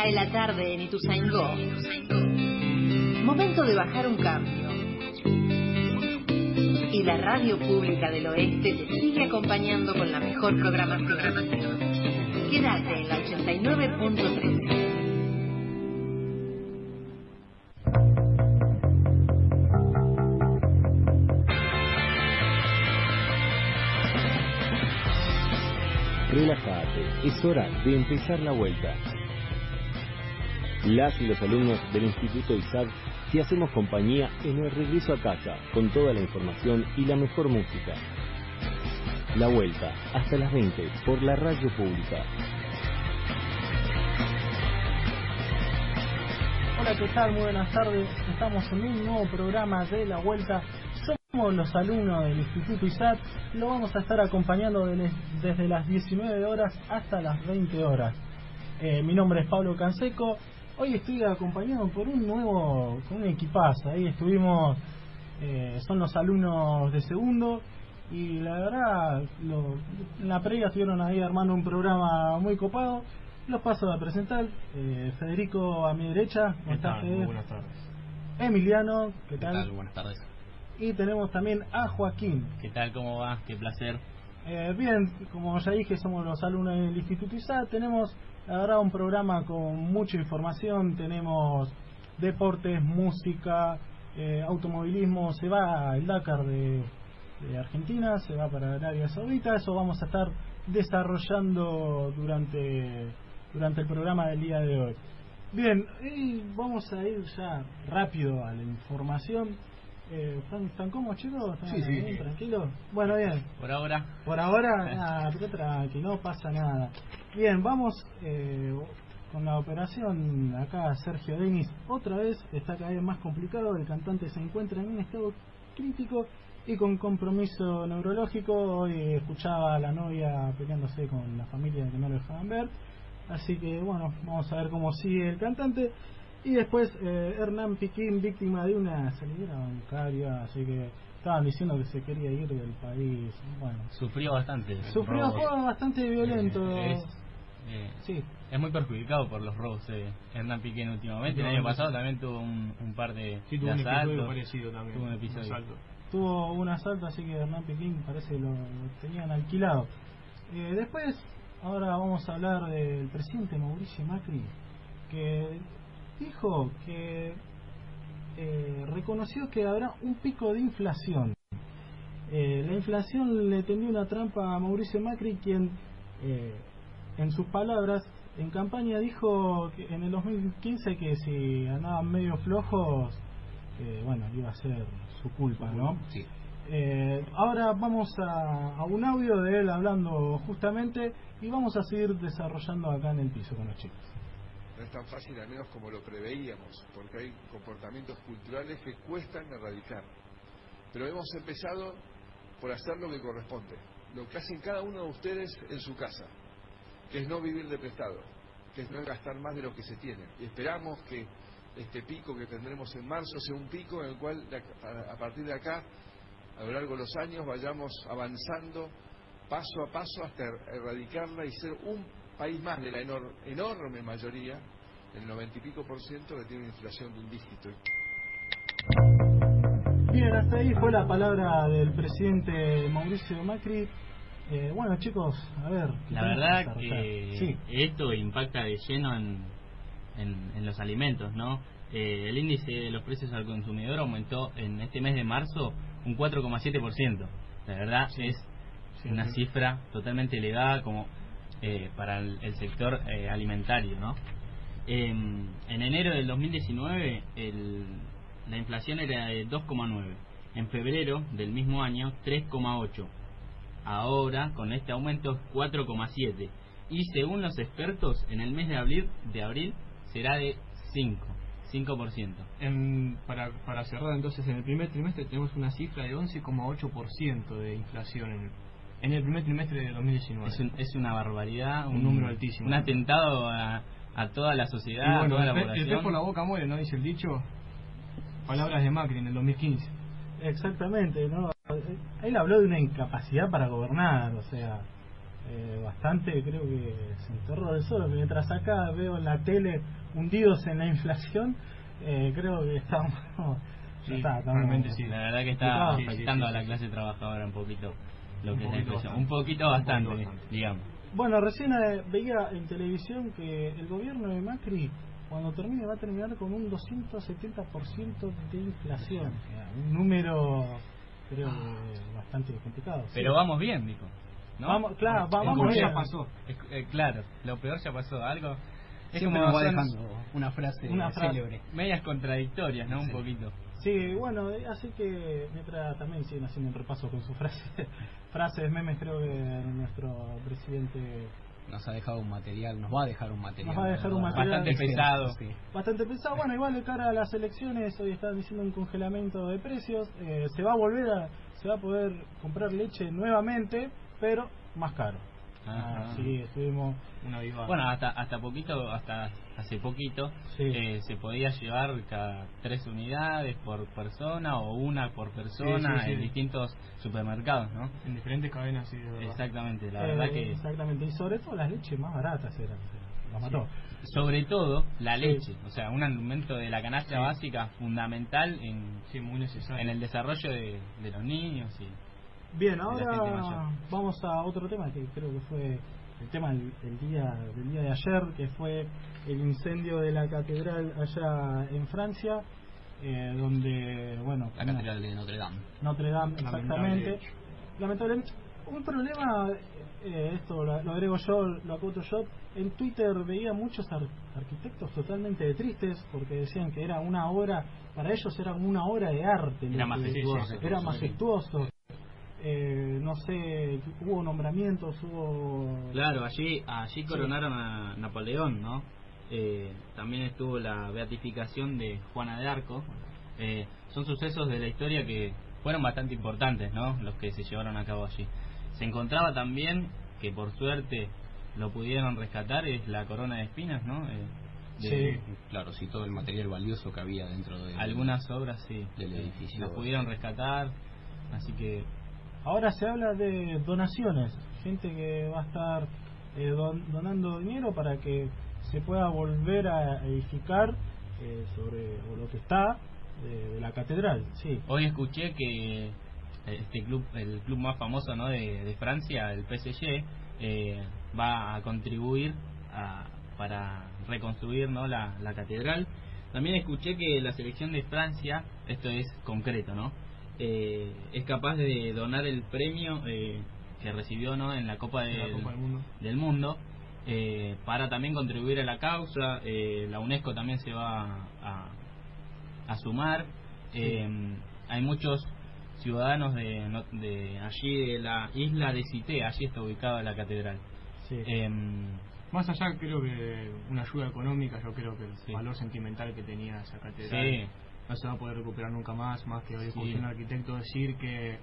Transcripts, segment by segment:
Cae la tarde en Ituzaingó. Momento de bajar un cambio. Y la radio pública del oeste te sigue acompañando con la mejor programación. Quédate en la 89.3. Relájate, es hora de empezar la vuelta. Las y los alumnos del Instituto ISAD te hacemos compañía en el regreso a casa con toda la información y la mejor música. La vuelta, hasta las 20, por la radio pública. Hola, ¿qué tal? Muy buenas tardes. Estamos en un nuevo programa de La Vuelta. Somos los alumnos del Instituto ISAT. Lo vamos a estar acompañando de- desde las 19 horas hasta las 20 horas. Eh, mi nombre es Pablo Canseco. Hoy estoy acompañado por un nuevo, con un equipazo. Ahí estuvimos, eh, son los alumnos de segundo. Y la verdad, lo- en la previa estuvieron ahí armando un programa muy copado. Los paso a presentar. Eh, Federico a mi derecha. ¿Cómo ¿Qué estás? Fede? Muy buenas tardes. Emiliano, ¿qué ¿Qué tal? tal? Buenas tardes. Y tenemos también a Joaquín. ¿Qué tal? ¿Cómo va? Qué placer. Eh, bien, como ya dije, somos los alumnos del Instituto ISA. Tenemos, la un programa con mucha información. Tenemos deportes, música, eh, automovilismo. Se va el Dakar de, de Argentina, se va para Arabia Saudita. Eso vamos a estar desarrollando durante, durante el programa del día de hoy. Bien, y vamos a ir ya rápido a la información. Eh, ¿están, ¿Están cómodos, chicos? ¿Están Sí, sí. bien, ¿Tranquilos? Bueno, bien. Por ahora, Por ahora, nada, tranqui, no pasa nada. Bien, vamos eh, con la operación. Acá Sergio Denis, otra vez está cada vez más complicado. El cantante se encuentra en un estado crítico y con compromiso neurológico. Hoy escuchaba a la novia peleándose con la familia que no lo dejaban ver. Así que bueno, vamos a ver cómo sigue el cantante. Y después eh, Hernán Piquín, víctima de una salida bancaria, así que estaban diciendo que se quería ir del país. Bueno, sufrió bastante. sufrió un robos. juego bastante violento. Eh, es, eh, Sí, es muy perjudicado por los robos de Hernán Piquén últimamente. El año pasado también tuvo un, un par de, Sí, de tuvo un asaltos. parecido también. Tuvo un episodio. asalto. tuvo un asalto, así que Hernán Piquín parece que lo, lo tenían alquilado. Eh, después, ahora vamos a hablar del presidente Mauricio Macri, que dijo que eh, reconoció que habrá un pico de inflación. Eh, la inflación le tendió una trampa a Mauricio Macri, quien, eh, en sus palabras, en campaña dijo que en el 2015 que si andaban medio flojos, bueno, iba a ser su culpa, ¿no? Sí. Ahora vamos a, a un audio de él hablando justamente y vamos a seguir desarrollando acá en el piso con los chicos. No es tan fácil, al menos como lo preveíamos, porque hay comportamientos culturales que cuestan erradicar. Pero hemos empezado por hacer lo que corresponde, lo que hacen cada uno de ustedes en su casa, que es no vivir de prestado, que es no gastar más de lo que se tiene. Y esperamos que este pico que tendremos en marzo sea un pico en el cual a partir de acá, a lo largo de los años, vayamos avanzando paso a paso hasta er- erradicarla y ser un país más de la enor- enorme mayoría, el noventa y pico por ciento, que tiene una inflación de un dígito. Bien, hasta ahí fue la palabra del presidente Mauricio Macri. Eh, bueno chicos, a ver. ¿qué La verdad que Sí, esto impacta de lleno en, en, en los alimentos, ¿no? Eh, el índice de los precios al consumidor aumentó en este mes de marzo un 4,7%. La verdad es sí, una sí. cifra totalmente elevada como eh, para el, sector eh, alimentario, ¿no? Em, en enero del 2019 el, la inflación era de 2,9. En febrero del mismo año 3,8. Ahora con este aumento es 4,7 y según los expertos en el mes de abril de abril será de 5, 5%. En- para, para cerrar entonces, en el primer trimestre tenemos una cifra de 11,8% de inflación en el, en el primer trimestre de 2019. Es, un- es una barbaridad, Un número altísimo. Un atentado a, a toda la sociedad, a toda la el, pe- el pez población. por la boca muere, ¿no? Dice el dicho. Palabras de Macri en el 2015. exactamente, ¿no? Él habló de una incapacidad para gobernar, o sea, eh, bastante, creo que se enterró del suelo. Mientras acá veo en la tele hundidos en la inflación, eh, creo que estamos... Sí, está, estamos- realmente sí. La verdad que está Sí, sí, afectando sí, a la clase trabajadora un poquito lo Un que es la poquito inflación. bastante. Un poquito Un bastante, poquito bastante. digamos. Bueno, recién eh, veía en televisión que el gobierno de Macri, cuando termine, va a terminar con un 270% de inflación. Un número, creo que bastante complicado. sí. Pero vamos bien, dijo. ¿no? Vamos, claro, va- vamos peor bien. ya pasó. Es- eh, claro, lo peor ya pasó. Algo. Es Siempre como va dejando una frase Una frase. célebre. medias contradictorias, ¿no? Un poquito. Sí, bueno, eh, así que mientras también siguen haciendo un repaso con sus frases, frases, memes, creo que nuestro presidente Nos ha dejado un material, nos va a dejar un material. Nos va a dejar un material Bastante pesado. Sí. bastante pesado. Bueno, igual de cara a las elecciones, hoy están diciendo un congelamiento de precios. eh, se va a volver a, se va a poder comprar leche nuevamente, pero más caro. Ah, sí, estuvimos. Una viva. Bueno, hasta hasta poquito, hasta hace poquito, Sí. eh, se podía llevar cada tres unidades por persona o una por persona Sí, sí, sí. en distintos supermercados, ¿no? en diferentes cadenas, sí, de verdad. Exactamente, la eh, verdad que Exactamente, y sobre todo las leches más baratas eran. Las mató. sobre todo la leche, o sea, un aumento de la canasta básica fundamental en, muy necesario. en el desarrollo de, de los niños y Bien, ahora vamos a otro tema que creo que fue el tema del, el día del día de ayer, que fue el incendio de la catedral allá en Francia, eh, donde, bueno, La catedral de Notre Dame. Notre Dame, exactamente. Lamentablemente, un problema, eh, esto lo, lo agrego yo, lo acoto yo, en Twitter veía muchos ar- arquitectos totalmente tristes porque decían que era una obra, para ellos era una obra de arte. Era majestuoso. Era majestuoso. Eh, no sé, hubo nombramientos, hubo... Claro, allí allí coronaron a Napoleón, ¿no? Eh, también estuvo la beatificación de Juana de Arco. Eh, son sucesos de la historia que fueron bastante importantes, ¿no? Los que se llevaron a cabo allí. Se encontraba también, que por suerte lo pudieron rescatar, es la corona de espinas, ¿no? Eh, de- Sí. Claro, sí, todo el material valioso que había dentro de Algunas obras, sí. Del edificio. Las pudieron rescatar, así que Ahora se habla de donaciones, gente que va a estar eh, don- donando dinero para que se pueda volver a edificar eh, sobre lo que está de, de la catedral. Sí, Hoy escuché que este club, el club más famoso ¿no? de, de Francia, el PSG, eh, va a contribuir a- para reconstruir ¿no? la, la catedral. También escuché que la selección de Francia, esto es concreto, ¿no? Eh, es capaz de donar el premio eh, que recibió ¿no? en la Copa, la del- Copa del Mundo. del Mundo eh, para también contribuir a la causa. eh, la UNESCO también se va a, a sumar. Eh, hay muchos ciudadanos de, no- de allí, de la isla de Cité, allí está ubicada la catedral. sí. Em, Más allá, creo que una ayuda económica, yo creo que el Sí. valor sentimental que tenía esa catedral sí, no se va a poder recuperar nunca más, más que hoy Sí. un arquitecto decir que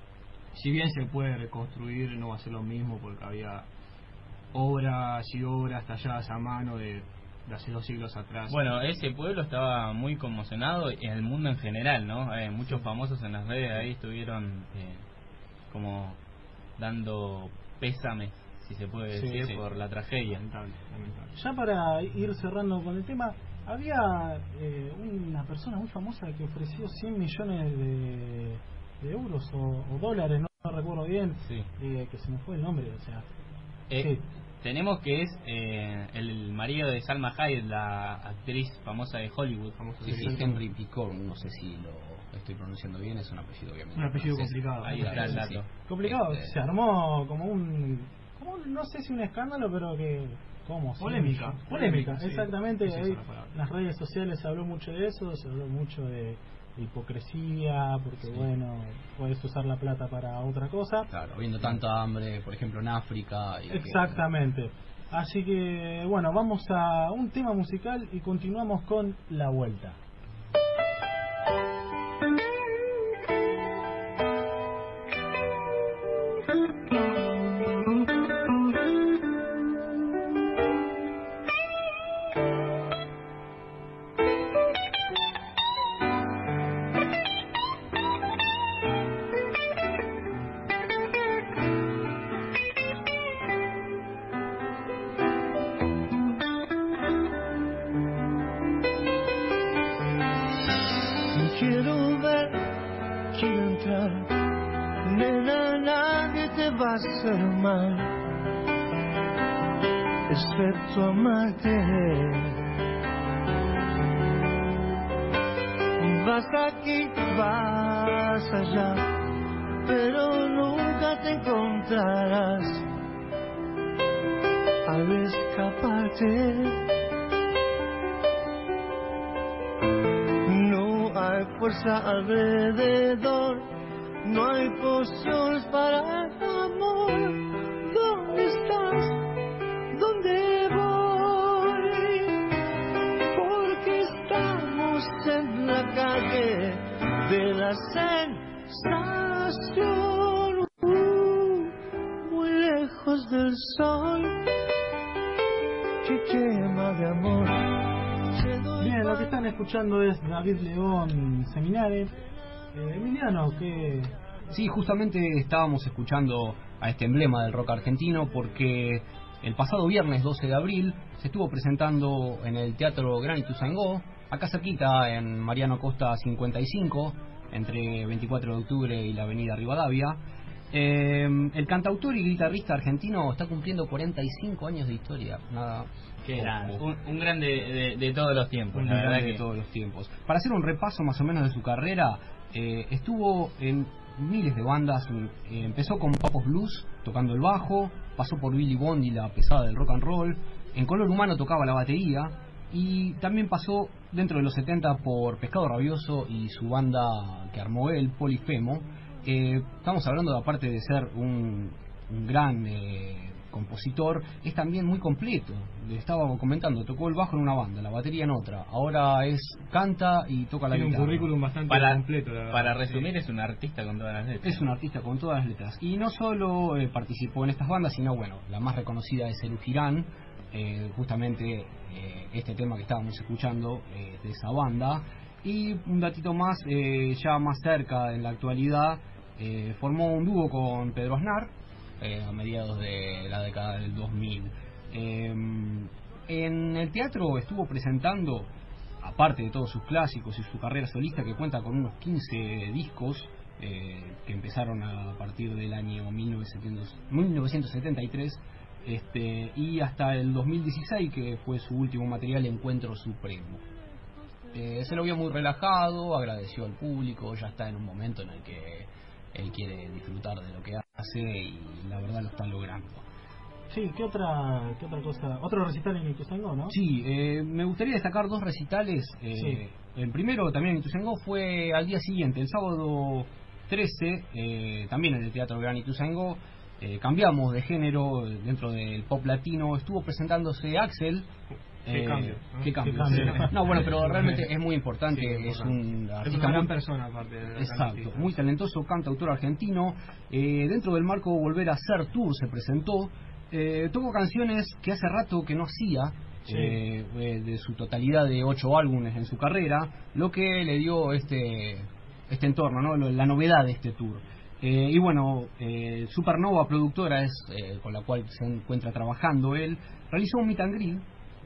si bien se puede reconstruir, no va a ser lo mismo porque había obras y obras talladas a mano de, de hace dos siglos atrás. Bueno, ese pueblo estaba muy conmocionado y el mundo en general, ¿no? Eh, muchos famosos en las redes ahí estuvieron eh, como dando pésames, si se puede Sí, decir, sí. por la tragedia. lamentable, lamentable. Ya para ir cerrando con el tema, había eh, una persona muy famosa que ofreció 100 millones de, de euros o, o dólares, no, no recuerdo bien, Sí. eh, que se me fue el nombre, o sea, Eh, Sí. Tenemos que es eh, el marido de Salma Hayek, la actriz famosa de Hollywood. Famoso Sí, sí. Henry Picot, no sé si lo estoy pronunciando bien, es un apellido obviamente. Un apellido complicado. Ahí está el dato. complicado, Este, se armó como un, como un- no sé si un escándalo, pero que, Polémica. Polémica, Polémica, sí. exactamente. Es ahí la las redes sociales se habló mucho de eso, se habló mucho de, hipocresía, porque bueno, puedes usar la plata para otra cosa. Claro, habiendo tanta hambre, por ejemplo, en África. y que- Exactamente. Así que, bueno, vamos a un tema musical y continuamos con la vuelta. Amarte. Vas aquí, vas allá, pero nunca te encontrarás al escaparte. No hay fuerza alrededor, no hay pociones escuchando es David León Seminare. Eh, Emiliano, que Sí, justamente estábamos escuchando a este emblema del rock argentino porque el pasado viernes 12 de abril se estuvo presentando en el Teatro Gran Ituzaingó, acá cerquita en Mariano Costa 55, entre 24 de octubre y la avenida Rivadavia. Eh, el cantautor y guitarrista argentino está cumpliendo 45 años de historia. Nada. Era poco. un, un grande de, de todos los tiempos, Un la verdad grande que de todos los tiempos. Para hacer un repaso más o menos de su carrera, eh, estuvo en miles de bandas. eh, empezó con Papos Blues, tocando el bajo, pasó por Billy Bond y la pesada del rock and roll. En Color Humano tocaba la batería y también pasó dentro de los 70 por Pescado Rabioso y su banda que armó él, Polifemo. Eh, estamos hablando de aparte de ser un, un gran eh, compositor, es también muy completo. Le estaba comentando, tocó el bajo en una banda, la batería en otra. Ahora es canta y toca la Tiene un guitarra. currículum bastante para, completo. la verdad. para resumir es un artista con todas las letras. Es un artista con todas las letras. Y no solo eh, participó en estas bandas, sino, bueno, la más reconocida es el Girán, eh, justamente eh, este tema que estábamos escuchando eh, de esa banda. Y un datito más, eh, ya más cerca en la actualidad, eh, formó un dúo con Pedro Aznar eh, a mediados de la década del 2000. Eh, en el teatro estuvo presentando aparte de todos sus clásicos y su carrera solista que cuenta con unos 15 discos que empezaron a partir del año 1900 1973 este, y hasta el 2016 que fue su último material Encuentro Supremo. Eh, se lo vio muy relajado, agradeció al público, ya está en un momento en el que él quiere disfrutar de lo que hace y la verdad lo está logrando. sí, ¿qué otra, qué otra cosa? Otro recital en Ituzaingó, ¿no? Sí, eh, me gustaría destacar dos recitales. eh, Sí. El primero también en Ituzaingó fue al día siguiente, el sábado 13, eh, también en el Teatro Gran Ituzaingó. Eh, cambiamos de género dentro del pop latino. Estuvo presentándose Axel. Qué eh, cambio, ¿no? qué cambio, Qué cambio. sí. No, bueno, pero realmente es muy importante. Sí, es un Es una gran muy persona, aparte. de Exacto, muy talentoso cantautor argentino. Eh, dentro del marco Volver a Ser Tour se presentó. Eh, tocó canciones que hace rato que no hacía, Sí. eh, eh, de su totalidad de ocho álbumes en su carrera, lo que le dio este, este entorno, ¿no? La novedad de este tour. Eh, y bueno, eh, Supernova Productora es eh, con la cual se encuentra trabajando él, realizó un meet and greet.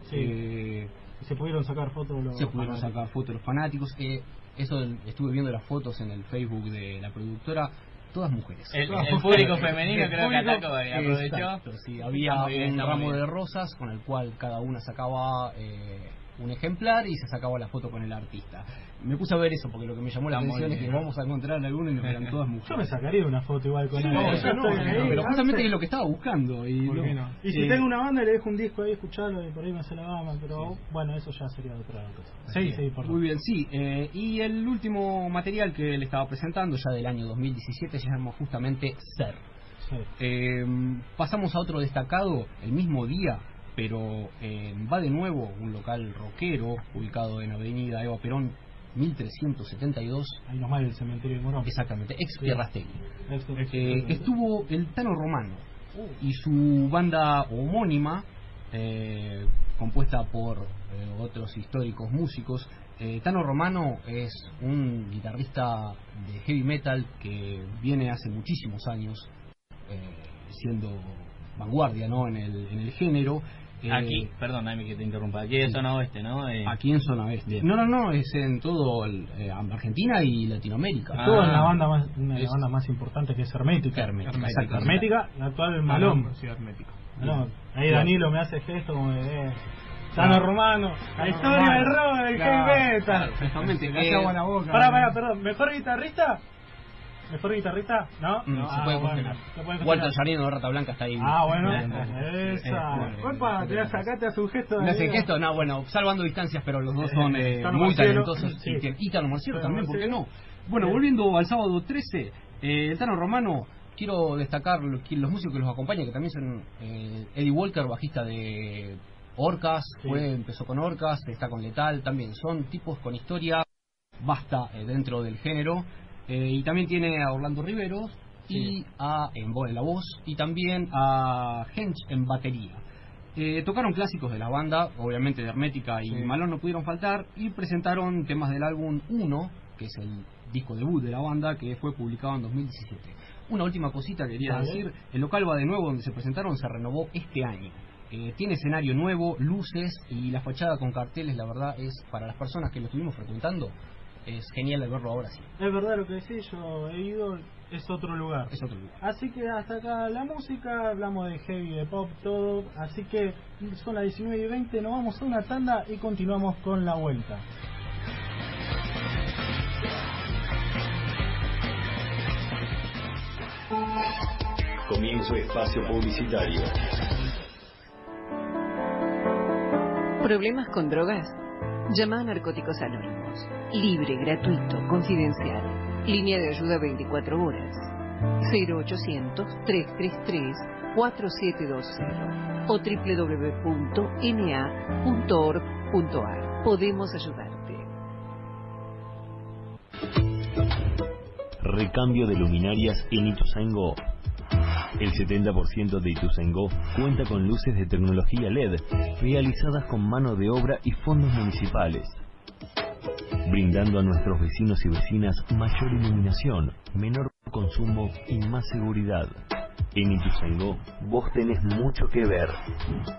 Sí. eh, se pudieron sacar fotos los se pudieron fanáticos. sacar fotos de los fanáticos. eh, eso del- estuve viendo las fotos en el Facebook de la productora, todas mujeres. El, el público femenino El creo que público- atacó y aprovechó. Exacto, sí, había bien, un ramo bien. de rosas con el cual cada una sacaba eh, un ejemplar y se sacaba la foto con el artista. Me puse a ver eso porque lo que me llamó la atención es que vamos a encontrar alguno y no eran todas Yo me mujeres. sacaría una foto igual con Sí, él. no, Yo no, pero justamente es lo que estaba buscando. Y, ¿Por no- qué no? Y si eh, tengo una banda le dejo un disco ahí, escucharlo y por ahí me hace la gama, pero bueno, eso ya sería otra cosa. Sí, sí, por Muy bien, sí. eh, y el último material que le estaba presentando, ya del año 2017, se llama justamente Ser. Sí. Eh, pasamos a otro destacado el mismo día, pero eh, va de nuevo un local rockero ubicado en Avenida Eva Perón 1372, Ahí nomás el cementerio de Morón. exactamente, ex Sí. Pierrastegui. Esto- Eh, estuvo el Tano Romano y su banda homónima, eh, compuesta por eh, otros históricos músicos. Eh, Tano Romano es un guitarrista de heavy metal que viene hace muchísimos años eh, siendo vanguardia ¿no? en, el, en el género Eh, Aquí, perdón, Amy, que te interrumpa. Aquí es zona oeste, ¿no? Eh, Aquí en zona oeste. Bien. No, no, no, es en todo el, eh, Argentina y Latinoamérica. Ah. Todo en la banda más, una de las bandas más importantes que es Hermética. Hermética, Exacto, exactamente. Hermética, la actual Malón. Sí, hermético. No, ahí Claro. Danilo me hace gesto como de... Eh, Sano Claro. Romano, la historia del rock del heavy metal. exactamente. Pará, pará, perdón, ¿mejor guitarrista? ¿Mejor guitarrista? ¿No? Mm, Ah, se puede bueno, puede Walter. Sarino de Rata Blanca está ahí. Ah, bueno, esa. Eh, bueno, Opa, te sacaste a su gesto. Me hace Danilo. gesto, no, bueno, salvando distancias, pero los dos son eh, muy talentosos. sí. Y, Tano Marcielo Tano también, ¿por qué no? Bueno, volviendo al sábado 13, eh, el Tano Romano, quiero destacar lo- que los músicos que los acompañan, que también son eh, Eddie Walker, bajista de Orcas, Sí. fue, empezó con Orcas, está con Letal, también son tipos con historia basta eh, dentro del género. Eh, y también tiene a Orlando Riveros y a en, en la voz y también a Hench en batería. Eh, tocaron clásicos de la banda, obviamente de Hermética y Sí. Malón no pudieron faltar, y presentaron temas del álbum 1, que es el disco debut de la banda, que fue publicado en 2017. Una última cosita que quería Vale. decir, el local va de nuevo donde se presentaron se renovó este año. Eh, tiene escenario nuevo, luces y la fachada con carteles, la verdad es para las personas que lo estuvimos frecuentando, es genial de verlo ahora sí. Es verdad lo que decís, yo he ido, es otro lugar. Es otro lugar. Así que hasta acá la música, hablamos de heavy, de pop, todo. Así que son las 19 y 20, nos vamos a una tanda y continuamos con la vuelta. Comienzo espacio publicitario. ¿Problemas con drogas? Llama a Narcóticos Anónimos. Libre, gratuito, confidencial. Línea de ayuda 24 horas. 0800-333-4720 o www.na.org.ar. Podemos ayudarte. Recambio de luminarias en Ituzaingó. El 70% de Ituzaingó cuenta con luces de tecnología LED realizadas con mano de obra y fondos municipales, brindando a nuestros vecinos y vecinas mayor iluminación, menor consumo y más seguridad. En Ituzaingó vos tenés mucho que ver.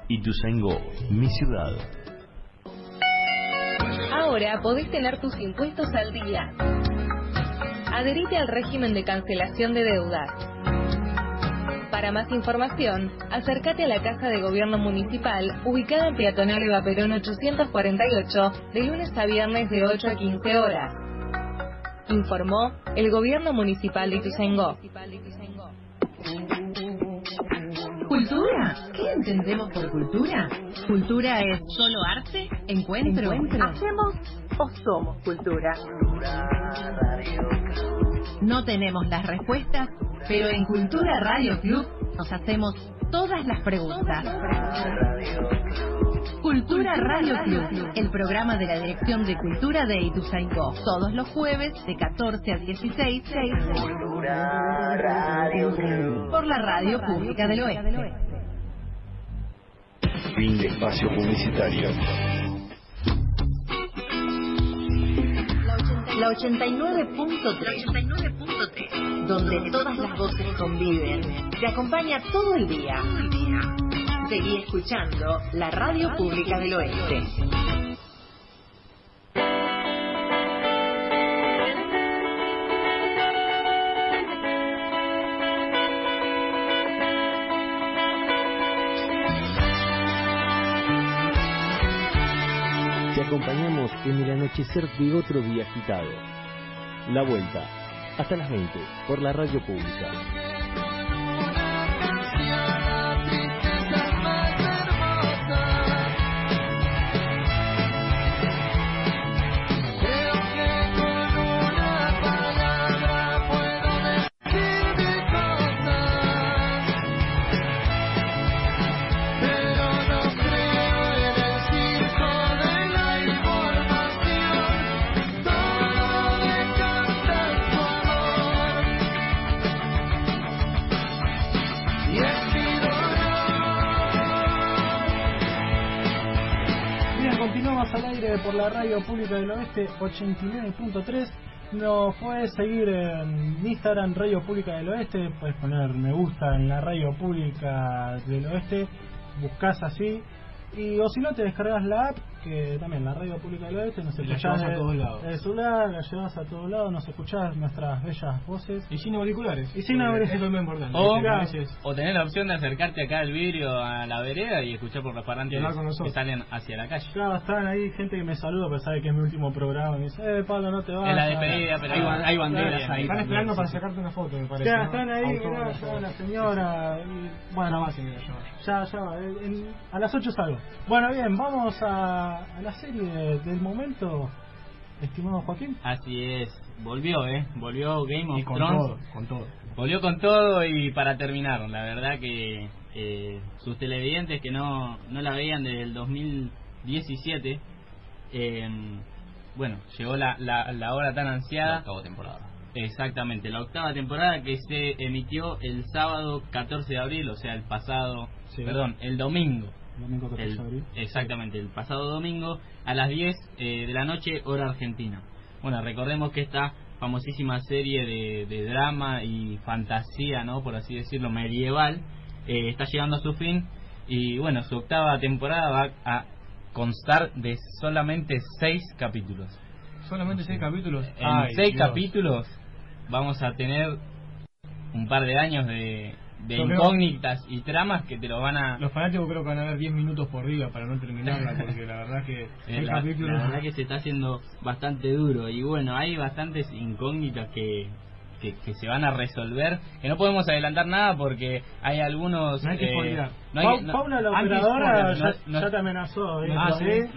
Ituzaingó, mi ciudad. Ahora podés tener tus impuestos al día. Adherite al régimen de cancelación de deudas. Para más información, acércate a la Casa de Gobierno Municipal, ubicada en Peatonal Eva Perón 848, de lunes a viernes de 8 a 15 horas. Informó el Gobierno Municipal de Ituzaingó. ¿Cultura? ¿Qué entendemos por cultura? ¿Cultura es solo arte? ¿Encuentro? ¿Hacemos o somos cultura? No tenemos las respuestas, pero en Cultura Radio Club nos hacemos todas las preguntas. Cultura Radio Club, el programa de la Dirección de Cultura de Ituzaingó, todos los jueves de 14 a 16 por la Radio Pública del Oeste. Fin de espacio publicitario. La 89.3, donde todas las voces conviven, te acompaña todo el día. Seguí escuchando la Radio Pública del Oeste. Acompañamos en el anochecer de otro día agitado. La vuelta, hasta las 20, por la radio pública. Continuamos al aire por la Radio Pública del Oeste 89.3. Nos puedes seguir en Instagram Radio Pública del Oeste, puedes poner me gusta en la Radio Pública del Oeste, buscas así. Y o si no, te descargas la app, que también la radio pública del oeste, nos Y la escuchás llevas a todos lados. del celular, la llevas a todos lados, nos escuchás nuestras bellas voces. Y sin auriculares. Y sin auriculares. Eso es lo más importante. O, o tener la opción de acercarte acá al vidrio a la vereda y escuchar por los parlantes que salen hacia la calle. Claro, están ahí gente que me saluda, pero sabe que es mi último programa. Y me dice, eh, Pablo, no te vas. Es la despedida, pero hay, hay banderas ahí. Están también, esperando sí, para sí. sacarte una foto, me parece. Ya, ¿no? están ahí, mirá, Autógrafo. ya la señora. y, bueno, más, señora, ya va. ya, ya va, a las 8 salgo. Bueno, bien, vamos a, a la serie del momento, estimado Joaquín. Así es, volvió, ¿eh? Volvió Game of Y con Thrones. todo, con todo. Volvió con todo y para terminar, la verdad que eh, sus televidentes que no, no la veían desde el 2017, eh, bueno, llegó la, la, la hora tan ansiada. La octava temporada. Exactamente, la octava temporada que se emitió el sábado 14 de abril, o sea, el pasado, Sí. perdón, el domingo. Domingo 14 El- de abril. exactamente, el pasado domingo a las 10 eh, de la noche, hora argentina. Bueno, recordemos que esta famosísima serie de, de drama y fantasía, ¿no? Por así decirlo, medieval, eh, está llegando a su fin y bueno, su octava temporada va a constar de solamente seis capítulos. Solamente seis capítulos. En Ay, seis Dios. capítulos vamos a tener un par de años de, de Yo creo- incógnitas y tramas que te lo van a... Los fanáticos creo que van a ver 10 minutos por día para no terminarla, porque la verdad que seis la, capítulos. la verdad que se está haciendo bastante duro y bueno, hay bastantes incógnitas que, que, que se van a resolver, que no podemos adelantar nada porque hay algunos... No hay que eh, spoilear. no hay Pa- que- no- Paula, la operadora, ya, no- no- ya te amenazó. ¿eh? Ah,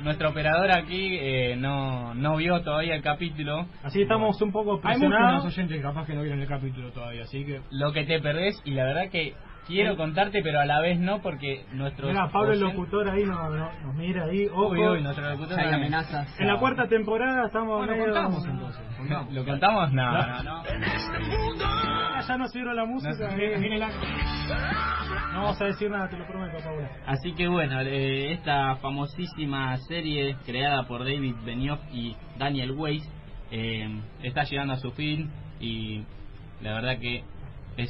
nuestra operadora aquí eh, no, no vio todavía el capítulo. Así estamos un poco Hay muchos presionados. oyentes capaz que no vieron el capítulo todavía, así que. Lo que te perdés y la verdad que quiero contarte pero a la vez no porque nuestros... Mira, Pablo el locutor ahí no, no- nos mira ahí. Ojo. Uy, uy, nuestro locutor Hay amenazas. En la cuarta temporada estamos Bueno, medio- contamos entonces. Contamos. ¿Lo contamos? No, no, no. Ah, ya nos sirve la música. No, eh. Viene la- No vamos a decir nada, te lo prometo, Paula. Así que bueno, eh, esta famosísima serie creada por David Benioff y Daniel Weiss eh, está llegando a su fin y la verdad que es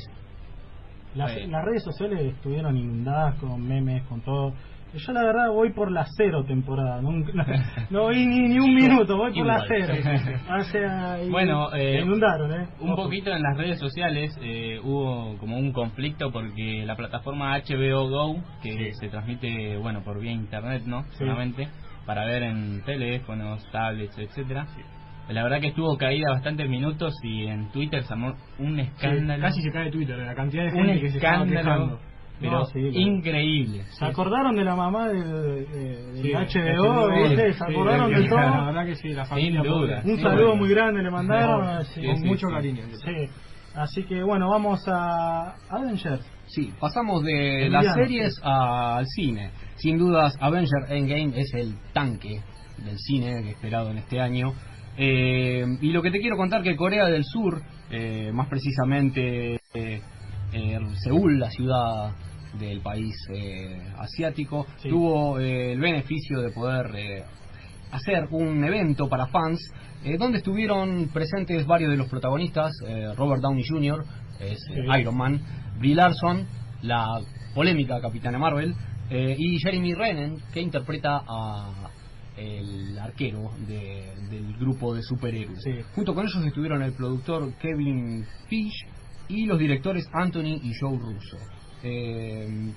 Las, las redes sociales estuvieron inundadas con memes, con todo. Yo la verdad voy por la cero temporada, nunca- no, no vi ni, ni un minuto, voy por la cero. O sea, y- Bueno, eh, inundaron, ¿eh? un Ojo. poquito en las redes sociales eh, hubo como un conflicto porque la plataforma HBO Go que se transmite bueno por vía internet no solamente para ver en teléfonos tablets etcétera la verdad que estuvo caída bastantes minutos y en Twitter se armó un Sí, escándalo casi se cae Twitter, la cantidad de un gente que se estaba escándalo quejando. pero No, sí, la- increíble ¿Se acordaron de la mamá del, de- Sí, HBO? ¿Se acordaron de La todo? verdad que sí, la Sin familia. duda. Un saludo muy grande le mandaron. Con sí, mucho sí. cariño. Sí. Así que bueno, vamos a Avengers. Sí, pasamos de El las villano, series al cine. Sin dudas, Avenger Endgame es el tanque del cine esperado en este año. Eh, y lo que te quiero contar que Corea del Sur, eh, más precisamente eh, Seúl, la ciudad del país eh, asiático, Sí. tuvo el beneficio de poder hacer un evento para fans donde estuvieron presentes varios de los protagonistas, Robert Downey Jr., es Sí. Iron Man, Brie Larson, la polémica Capitana Marvel, y Jeremy Renner, que interpreta a el arquero de- del grupo de superhéroes. Sí. Junto con ellos estuvieron el productor Kevin Fish y los directores Anthony y Joe Russo. Eh,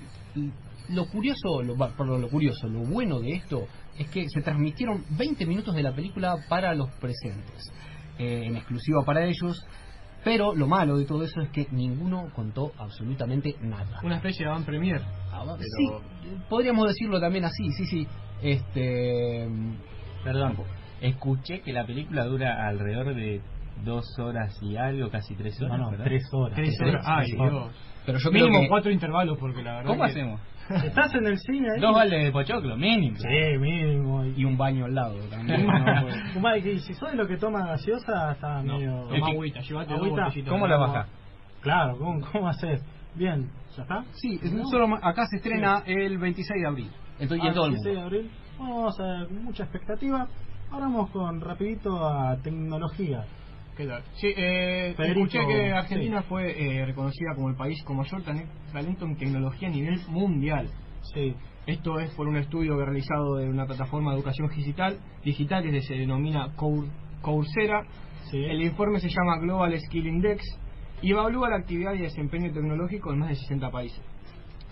lo curioso, lo, va, perdón, lo curioso, lo bueno de esto es que se transmitieron 20 minutos de la película para los presentes, eh, en exclusiva para ellos, pero lo malo de todo eso es que ninguno contó absolutamente nada. Una especie de van premier. Sí, podríamos decirlo también así, sí, sí. Este, perdón escuché que la película dura alrededor de dos horas y algo casi tres horas No, no, ¿verdad? tres horas. Tres horas. Ay. Dios. pero yo creo Mínimo que cuatro intervalos porque la verdad. ¿cómo que- hacemos? ¿Estás en el cine ahí? dos baldes de pochoclo mínimo Sí, mínimo. y un baño al lado también. No, pues. Si sos de lo que toma gaseosa, está No, medio... toma agüita, llévate Agüita. ¿cómo la baja? Claro, ¿cómo, cómo haces? Bien, ¿ya está? Sí, es- solo ma- acá se estrena el 26 de abril. Estoy Ah, en todo el 16 mundo. de abril. Vamos a ver, mucha expectativa. Ahora vamos con rapidito a tecnología. ¿Qué tal? Sí, eh, Federico, escuché que Argentina sí. fue eh, reconocida como el país con mayor talento en tecnología a nivel mundial. Sí. Esto es por un estudio realizado en una plataforma de educación digital, digital que se denomina Cour- Coursera. El informe se llama Global Skill Index y evalúa la actividad y desempeño tecnológico en más de 60 países.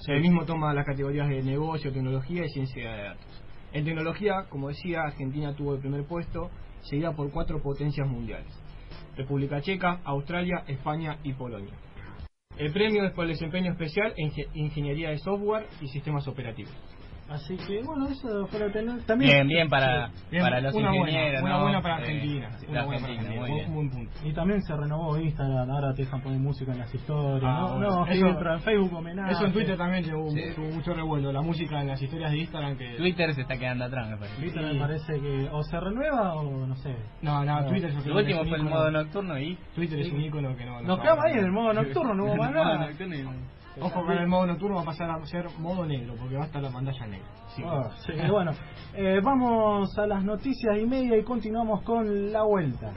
El mismo toma las categorías de negocio, tecnología y ciencia de datos. En tecnología, como decía, Argentina tuvo el primer puesto, seguida por cuatro potencias mundiales. República Checa, Australia, España y Polonia. El premio es por el desempeño especial en inge- ingeniería de software y sistemas operativos. Así que bueno, eso fue la tele- también. Bien, bien para, Bien, para los una buena, ingenieros. una ¿no? buena para Eh, Argentina, sí, una buena para Argentina, Argentina, muy bien. un buen punto. Y también se renovó Instagram, ahora te dejan poner música en las historias. Ah, no, bueno. no, Eso- en Facebook homenaje. Eso en Twitter también tuvo, Sí. tuvo mucho revuelo, la música en las historias de Instagram que... Twitter se está quedando atrás, me parece. Twitter Sí. me parece que o se renueva o no sé. No, no, No. Twitter que último fue el modo nocturno y... Twitter es un ícono que no... no Nos quedamos ahí en el modo nocturno, no hubo más nada. Ojo con el modo nocturno va a pasar a ser modo negro, porque va a estar la pantalla negra. Sí. Ah, sí, bueno, eh, vamos a las noticias y media y continuamos con la vuelta.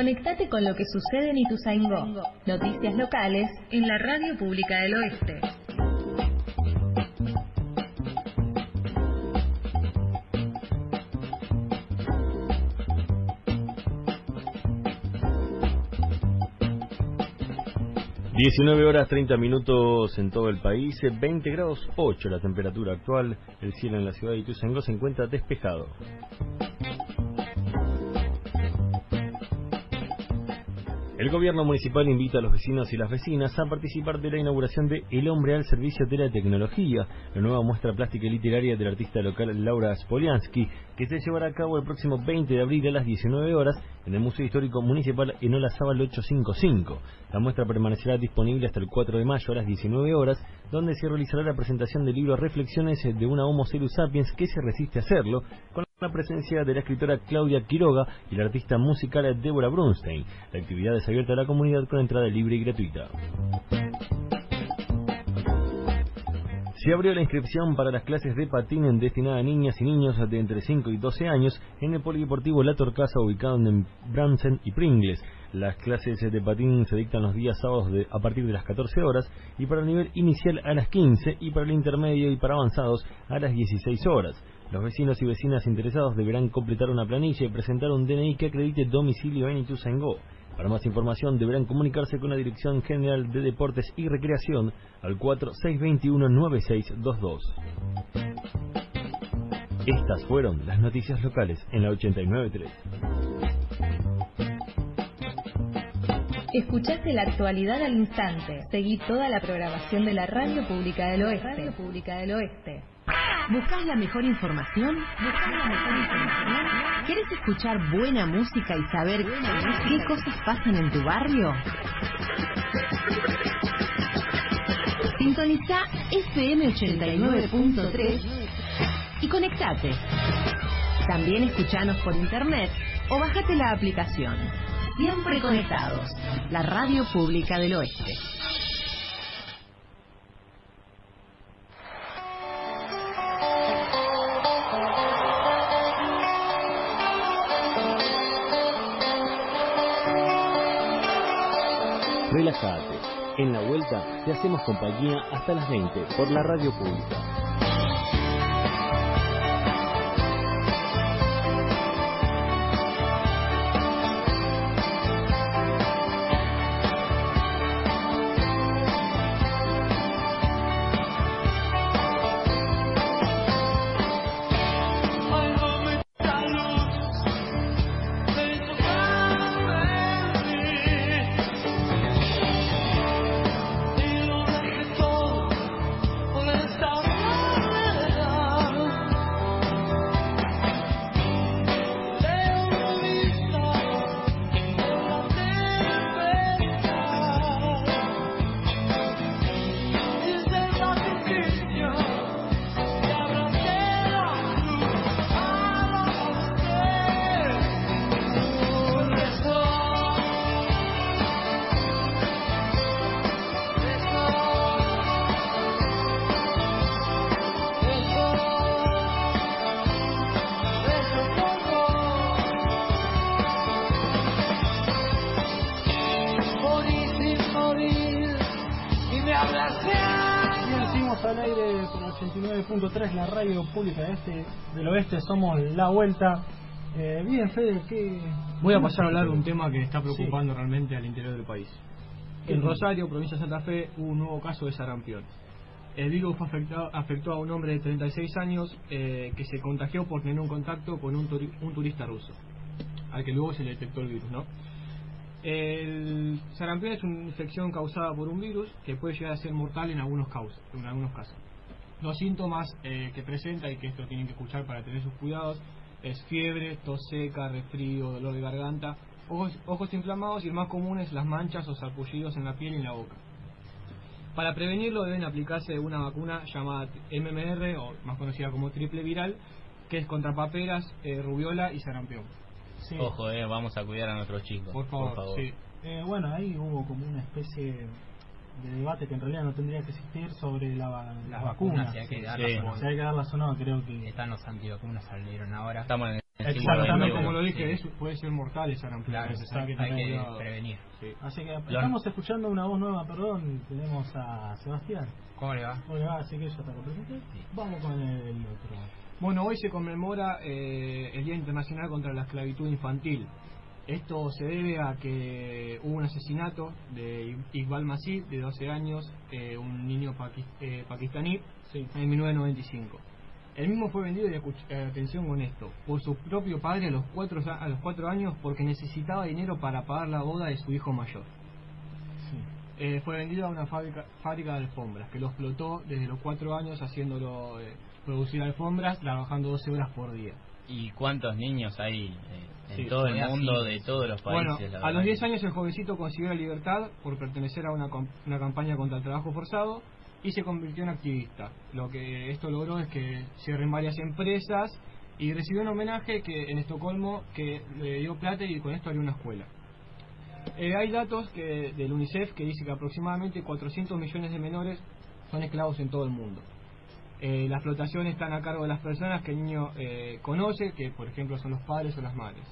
Conectate con lo que sucede en Ituzaingó. Noticias locales en la Radio Pública del Oeste. ...19 horas 30 minutos en todo el país... eh, ...20 grados 8 la temperatura actual... ...el cielo en la ciudad de Ituzaingó se encuentra despejado... El gobierno municipal invita a los vecinos y las vecinas a participar de la inauguración de El hombre al servicio de la tecnología, la nueva muestra plástica y literaria del artista local Laura Spoliansky, que se llevará a cabo el próximo 20 de abril a las 19 horas en el Museo Histórico Municipal en Olazábal 855. La muestra permanecerá disponible hasta el 4 de mayo a las 19 horas, donde se realizará la presentación del libro Reflexiones de una Homo Sapiens Sapiens que se resiste a hacerlo, con la presencia de la escritora Claudia Quiroga y la artista musical Débora Brunstein. La actividad es abierta a la comunidad con entrada libre y gratuita. Se abrió la inscripción para las clases de patín destinada a niñas y niños de entre 5 y 12 años en el Polideportivo La Torcasa ubicado en Bransen y Pringles. Las clases de patín se dictan los días sábados a partir de las 14 horas y para el nivel inicial a las 15 y para el intermedio y para avanzados a las 16 horas. Los vecinos y vecinas interesados deberán completar una planilla y presentar un DNI que acredite domicilio en Ituzaingó. Para más información deberán comunicarse con la Dirección General de Deportes y Recreación al 4621-9622. Estas fueron las noticias locales en la 893. Escuchaste la actualidad al instante. Seguí toda la programación de la Radio Pública del Oeste. Radio Pública del Oeste. ¿Buscas la mejor información? ¿Buscas la mejor información? ¿Quieres escuchar buena música y saber qué cosas pasan en tu barrio? Sintoniza FM 89.3 y conectate. También escuchanos por internet o bájate la aplicación. Siempre conectados. La Radio Pública del Oeste. Relájate. En la vuelta te hacemos compañía hasta las 20 por la radio pública. 89.3, la radio pública de este, del oeste. Somos La Vuelta. Eh, bien, Fede, ¿qué...? Voy a pasar a hablar de un tema que está preocupando realmente al interior del país. En Rosario, provincia de Santa Fe, hubo un nuevo caso de sarampión. El virus fue afectado- afectó a un hombre de 36 años eh, que se contagió por tener un contacto con un, turi- un turista ruso, al que luego se le detectó el virus, ¿no? El sarampión es una infección causada por un virus que puede llegar a ser mortal en algunos, caus- en algunos casos. Los síntomas eh, que presenta y que esto tienen que escuchar para tener sus cuidados es fiebre, tos seca, resfrío, dolor de garganta, ojos, ojos inflamados y el más común es las manchas o sarpullidos en la piel y en la boca. Para prevenirlo deben aplicarse una vacuna llamada MMR o más conocida como triple viral que es contra paperas, eh, rubiola y sarampión. Sí. Ojo, eh, vamos a cuidar a nuestros chicos. Por favor, sí. Eh, bueno, ahí hubo como una especie de debate que en realidad no tendría que existir sobre la, las Las vacunas. vacunas, si hay que Sí. darlas Sí. o no. Si hay que darlas o no, creo que... Están los antivacunas salieron ahora. Estamos en el Exactamente, como lo Sí. dije, es- puede ser mortal sarampión. Claro, entonces hay- que hay prevenir. Sí. Así que estamos escuchando una voz nueva, perdón, tenemos a Sebastián. ¿Cómo le va? ¿Cómo le va? Así que ya está presente. Vamos con el otro. Bueno, hoy se conmemora eh, el Día Internacional contra la Esclavitud Infantil. Esto se debe a que hubo un asesinato de Iqbal Masih, de 12 años, eh, un niño paqui- eh, pakistaní, en 1995. El mismo fue vendido, y eh, atención con esto, por su propio padre a los, cuatro, a los cuatro años porque necesitaba dinero para pagar la boda de su hijo mayor. Eh, fue vendido a una fábrica, fábrica de alfombras que lo explotó desde los cuatro años haciéndolo eh, producir alfombras, trabajando 12 horas por día. ¿Y cuántos niños hay eh, en Sí, todo el mundo, de todos los Bueno, países? la a los que- 10 años el jovencito consiguió la libertad por pertenecer a una campaña contra el trabajo forzado y se convirtió en activista. Lo que esto logró es que cierren varias empresas y recibió un homenaje que en Estocolmo que le dio plata y con esto abrió una escuela. Eh, hay datos que del UNICEF que dice que aproximadamente 400 millones de menores son esclavos en todo el mundo. Eh, la explotación están a cargo de las personas que el niño eh, conoce, que por ejemplo son los padres o las madres.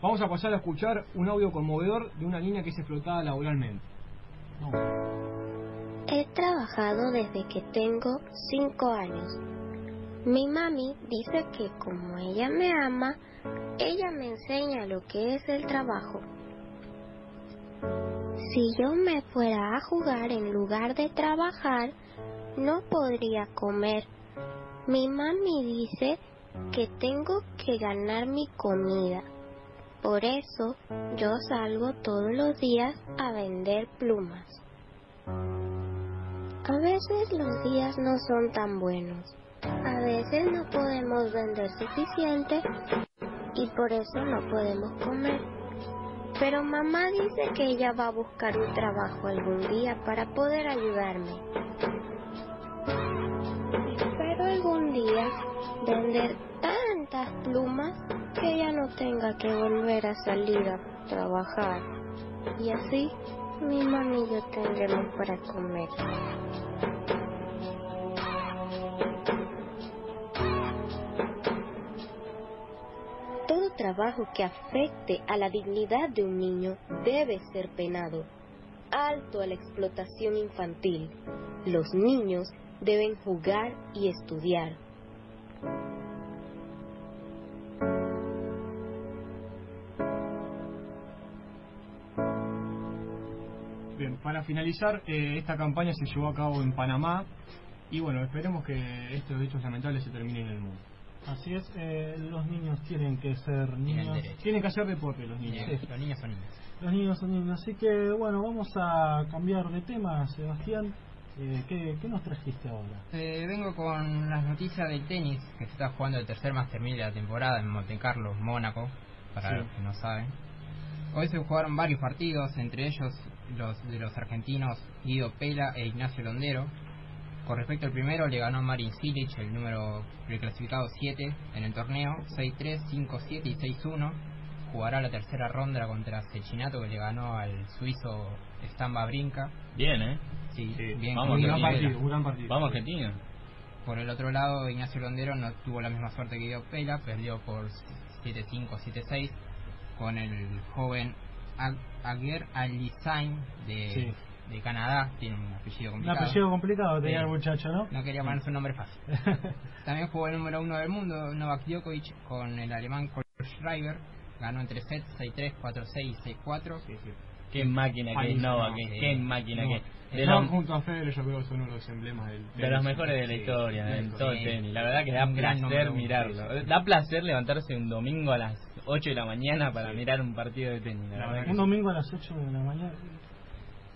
Vamos a pasar a escuchar un audio conmovedor de una niña que es explotada laboralmente. He trabajado desde que tengo cinco años. Mi mami dice que como ella me ama, ella me enseña lo que es el trabajo. Si yo me fuera a jugar en lugar de trabajar, no podría comer. Mi mami dice que tengo que ganar mi comida. Por eso yo salgo todos los días a vender plumas. A veces los días no son tan buenos. A veces no podemos vender suficiente y por eso no podemos comer. Pero mamá dice que ella va a buscar un trabajo algún día para poder ayudarme. Día vender tantas plumas que ella no tenga que volver a salir a trabajar. Y así mi mami y yo tendremos para comer. Todo trabajo que afecte a la dignidad de un niño debe ser penado. Alto a la explotación infantil. Los niños deben jugar y estudiar. Bien, para finalizar, eh, esta campaña se llevó a cabo en Panamá y bueno, esperemos que estos hechos lamentables se terminen en el mundo. Así es, eh, los niños tienen que ser niños. Tienen que hacer deporte los niños. Sí. Los niños son niños. Los niños son niños. Así que bueno, vamos a cambiar de tema, Sebastián. Eh, ¿qué, qué nos trajiste ahora? Eh, vengo con las noticias del tenis, que se está jugando el tercer Master 1000 de la temporada en Monte Carlo, Mónaco, para Sí. los que no saben. Hoy se jugaron varios partidos, entre ellos los de los argentinos Guido Pela e Ignacio Londero. Con respecto al primero, le ganó Marin Cilic, el número reclasificado 7 en el torneo, 6-3, 5-7 y 6-1. Jugará la tercera ronda contra Cecchinato, que le ganó al suizo Stamba Brinca. Bien, ¿eh? Sí, bien. Vamos, con Guido Argentina. Pela. Vamos, Argentina. Por el otro lado, Ignacio Londero no tuvo la misma suerte que Guido Pela, perdió por 7-5, 7-6 con el joven Aguer Alizain de, Sí. de Canadá, tiene un apellido Un complicado. apellido complicado tenía Sí. el muchacho, ¿no? No quería ponerse un nombre fácil. También jugó el número uno del mundo, Novak Djokovic, con el alemán Schreiber. Ganó en tres sets, 6-3, 4-6 y 6-4. Qué máquina que es. Novak, qué, Sí. qué máquina que es. De No, los, junto a Federer yo creo que son uno de los emblemas del de los tenis. mejores de la historia, de en la todo el tenis. La verdad que da placer mirarlo. Da placer levantarse un domingo a las 8 de la mañana para mirar un partido de tenis. La verdad Un domingo a las 8 de la mañana.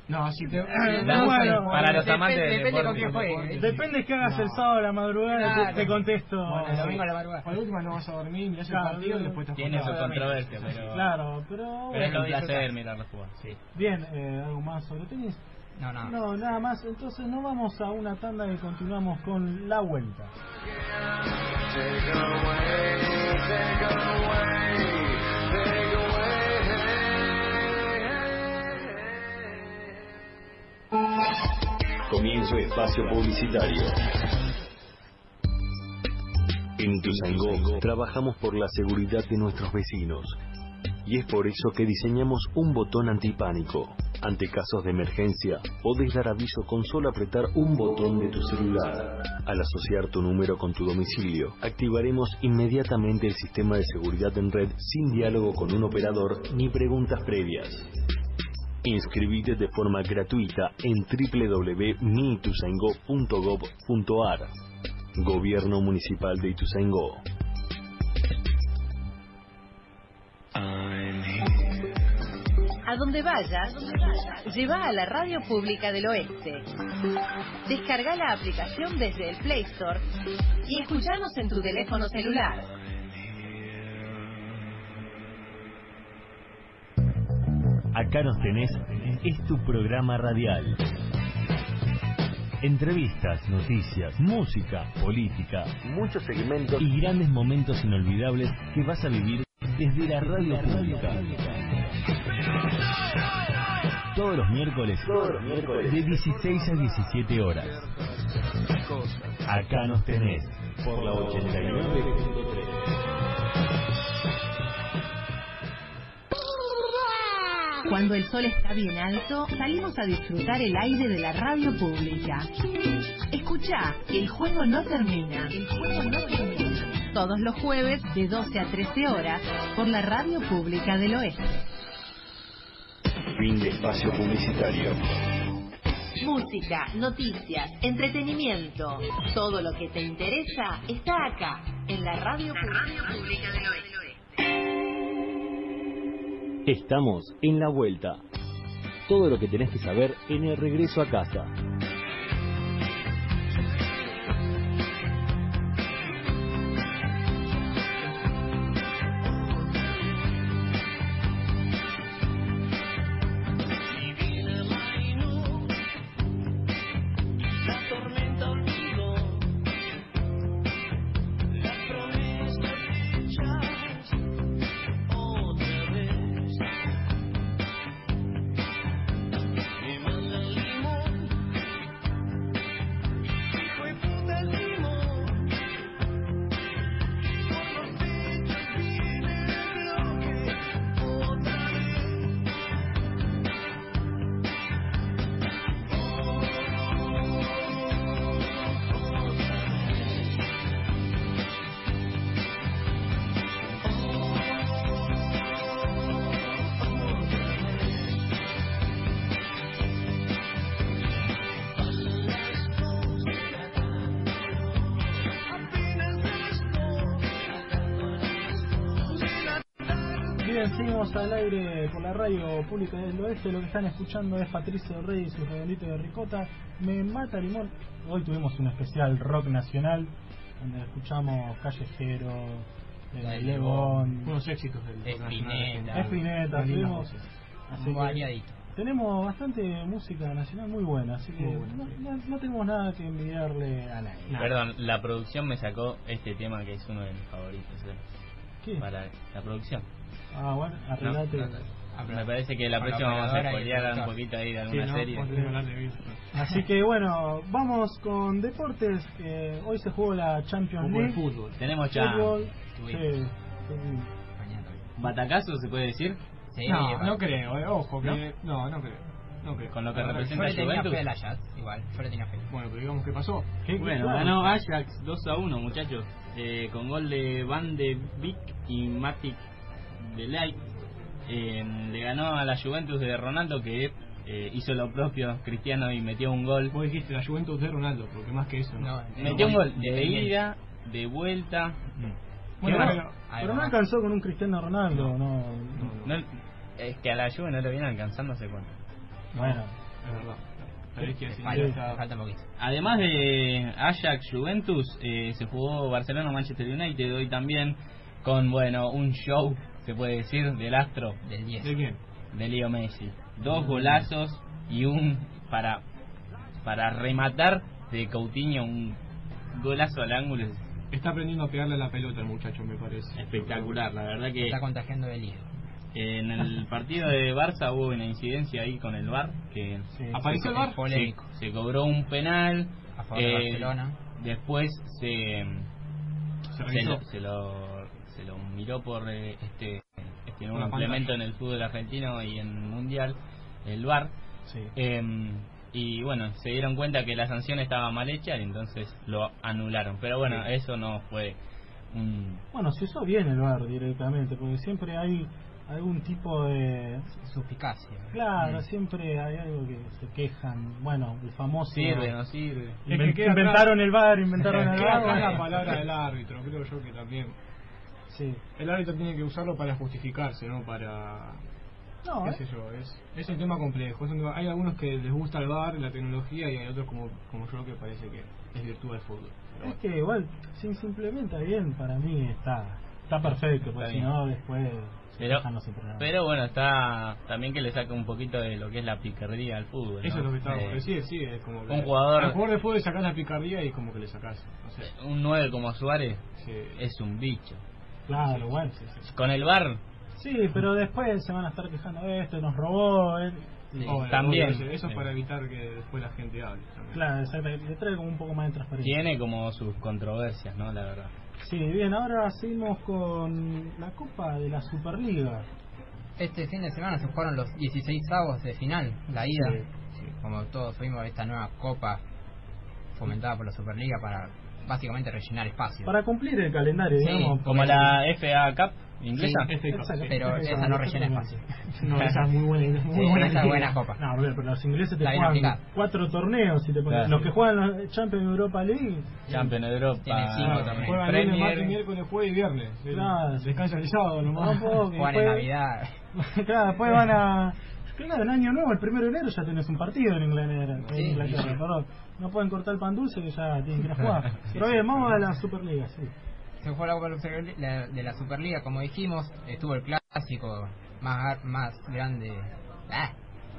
No, si te... La- bueno, para los depende- amantes del depende con quién juegue. Depende que hagas No. el sábado a la madrugada, Claro. te, te contesto. Bueno, el sí. domingo a la madrugada. Por última no vas a dormir, mirás Claro, el partido y después te Tiene su controversia, pero, Claro, pero. pero es un placer mirarlo jugar. Sí. Bien, eh, ¿algo más sobre tenis? No, no. No, nada más. Entonces no vamos a una tanda y continuamos con la vuelta. Comienzo espacio publicitario. En Ituzaingó trabajamos por la seguridad de nuestros vecinos. Y es por eso que diseñamos un botón antipánico. Ante casos de emergencia, podés dar aviso con solo apretar un botón de tu celular. Al asociar tu número con tu domicilio, activaremos inmediatamente el sistema de seguridad en red sin diálogo con un operador ni preguntas previas. Inscribite de forma gratuita en www.miituzaingó.gov.ar. Gobierno Municipal de Ituzaingó. A donde vayas, lleva a la radio pública del oeste. Descarga la aplicación desde el Play Store y escuchanos en tu teléfono celular. Acá nos tenés, es tu programa radial. Entrevistas, noticias, música, política, muchos segmentos y grandes momentos inolvidables que vas a vivir desde la radio pública. Todos los miércoles, de 16 a 17 horas. Acá nos tenés, por la 89.3. Cuando el sol está bien alto, salimos a disfrutar el aire de la radio pública. Escucha, el juego no termina. El juego no termina. Todos los jueves de 12 a 13 horas por la radio pública del oeste. Fin de espacio publicitario. Música, noticias, entretenimiento. Todo lo que te interesa está acá, en la radio pública del oeste. Estamos en la vuelta. Todo lo que tenés que saber en el regreso a casa. Radio pública del oeste. Lo que están escuchando es Patricio Rey y su redondito de ricota. Me mata limón. Hoy tuvimos un especial rock nacional donde escuchamos Callejero, eh, Lebón, Unos éxitos del Espineta. Espineta, tuvimos- así Variadito. tenemos bastante música nacional muy buena, así que no, no- no tenemos nada que envidiarle a nadie. Perdón, la producción me sacó este tema que es uno de mis favoritos. eh, ¿Qué? Para la producción. Ah, bueno, arreglate. Me parece que la próxima vamos a el spoilear un poquito ahí de Sí, alguna ¿no? serie. Así que bueno, vamos con deportes. que hoy se jugó la Champions League. fútbol. Tenemos sí. Mañana. batacazo, se puede decir. Sí, No, no creo, eh, ojo, que... No, no creo. con lo que representa le tenía fe al Ajax, igual, yo le tenía fe. Bueno, pero digamos qué pasó. Bueno, ganó Ajax 2 a 1, muchachos, eh, con gol de Van de Beek y Matic de Light. Eh, le ganó a la Juventus de Ronaldo que eh, hizo lo propio Cristiano y metió un gol. Vos dijiste la Juventus de Ronaldo, porque más que eso, ¿no? Metió un gol de ida, de vuelta. Bueno, pero, no alcanzó con un Cristiano Ronaldo, no. No, es que a la Juve no le viene alcanzando hace cuánto. Bueno, es verdad. Sabés que Le así falta, está- falta un poquito. Además de Ajax Juventus, eh, se jugó Barcelona Manchester United hoy también con bueno un show, se puede decir, del astro Del 10. ¿De quién? de Leo Messi. Dos golazos y un para para rematar de Coutinho un golazo al ángulo Está aprendiendo a pegarle a la pelota el muchacho, me parece. espectacular, la verdad que Está contagiando el líder. en el partido de Barça hubo una incidencia ahí con el VAR que ¿Apareció el VAR? Polémico. Sí, se cobró un penal A favor de eh, Barcelona. después se Se se revisó. lo, se lo se lo miró por eh, este este nuevo implemento en el fútbol argentino y en el mundial el VAR sí. Em, y bueno se dieron cuenta que la sanción estaba mal hecha y entonces lo anularon pero bueno Sí. eso no fue un Bueno, se usó bien el bar directamente, porque siempre hay algún tipo de... Suspicacia. Claro, siempre hay algo que se quejan. Bueno, el famoso... sirve no sirve Es Inven- que queda atrás- inventaron el bar, inventaron el bar. la palabra del árbitro, creo yo que también. Sí. El árbitro tiene que usarlo para justificarse, no para... No, qué eh. sé yo, es, es un tema complejo. es un tema- hay algunos que les gusta el bar, la tecnología, y hay otros como, como yo que parece que es virtud del fútbol. Pero Es que igual, si se implementa bien, para mí está está perfecto, porque si no, después se pero pero bueno está también que le saca un poquito de lo que es la picardía al fútbol Eso ¿no? es lo que estaba Eh, decir, sí, es como que un jugador- al jugador de fútbol le sacás la picardía y como que le sacás, no sé. un 9 como Suárez Sí. es un bicho Claro, bueno. con el bar Sí, pero después se van a estar quejando de esto, nos robó. eh. Sí, Obvio, también. eso es Sí. para evitar que después la gente hable. también. Claro, exacto, le trae como un poco más de transparencia. tiene como sus controversias no la verdad Sí, bien, ahora seguimos con la Copa de la Superliga. Este fin de semana se jugaron los 16 avos de final, la ida. Sí. Como todos vimos, esta nueva copa fomentada por la Superliga para básicamente rellenar espacio. Para cumplir el calendario, Sí, digamos. como la FA Cup inglesa Sí, pero esa- esa no rellena espacio. No, esa es muy buena. Muy buena, esa es buena copa. No, pero los ingleses te juegan aplicada. cuatro torneos. Si te pones- Claro. Los que juegan la Champions Europa League. Champion Europa Tiene cinco torneos. Juegan lunes, Premier martes, miércoles, jueves y viernes. Claro. Descansa el sábado nomás. Juegan en Navidad. claro, después van a. Claro, en año nuevo, el primero de enero ya tenés un partido en Inglaterra. en Inglaterra, sí. perdón. No pueden cortar el pan dulce que ya tienen que ir a jugar. Pero bien, vamos a la Superliga, sí. Se jugó la de la Superliga, como dijimos, estuvo el clásico más más grande. Ah,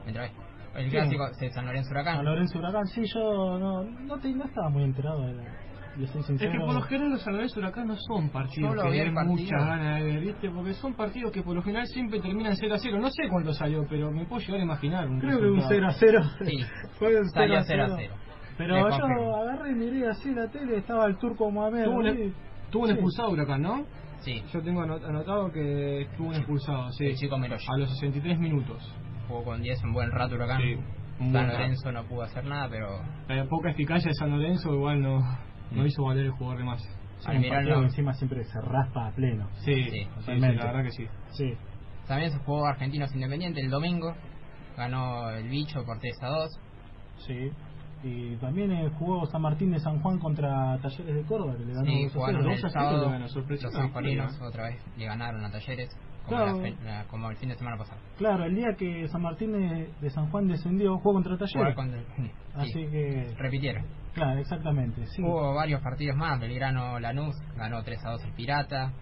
me trabé. El clásico de San Lorenzo Huracán. A Lorenzo Huracán, sí, yo no, no, te- no estaba muy enterado de la. Le soy Es sincero. que por lo general los San Huracán no son partidos que den muchas ganas de ver, ¿viste? Porque son partidos que por lo general siempre terminan 0 a 0. No sé cuánto salió, pero me puedo llegar a imaginar un Creo que un resultado. 0 a 0. Sí, Fue un 0 salió a 0 0. a 0. Pero Le yo confirmo. agarré y miré así la tele, estaba el turco Mohamed. Tuvo un, tuvo un Sí. expulsado Huracán, ¿no? Sí, Yo tengo anot- anotado que tuvo un expulsado, sí. el chico Meroshi. A los 63 minutos. Jugó con 10 un buen rato Huracán. Sí, un San. Lorenzo no pudo hacer nada, pero La poca eficacia de San Lorenzo igual no, no hizo valer el jugador de más. Sí, al un mirarlo- partido que encima siempre se raspa a pleno. Sí, Sí, la verdad que sí. Sí. también se jugó Argentinos Independiente el domingo. Ganó el bicho por 3 a 2. Sí. Y también eh, jugó San Martín de San Juan contra Talleres de Córdoba, que le ganó Sí, 2 a 0. jugaron el sábado. Los sanjuaninos otra vez le ganaron a Talleres, como, Claro. la fe- la- como el fin de semana pasado. Claro, el día que San Martín de, de San Juan descendió, jugó contra Jugar Talleres. con- sí, Así que, repitieron. claro, exactamente. Sí. Hubo varios partidos más. Belgrano Lanús ganó 3 a 2 el Pirata.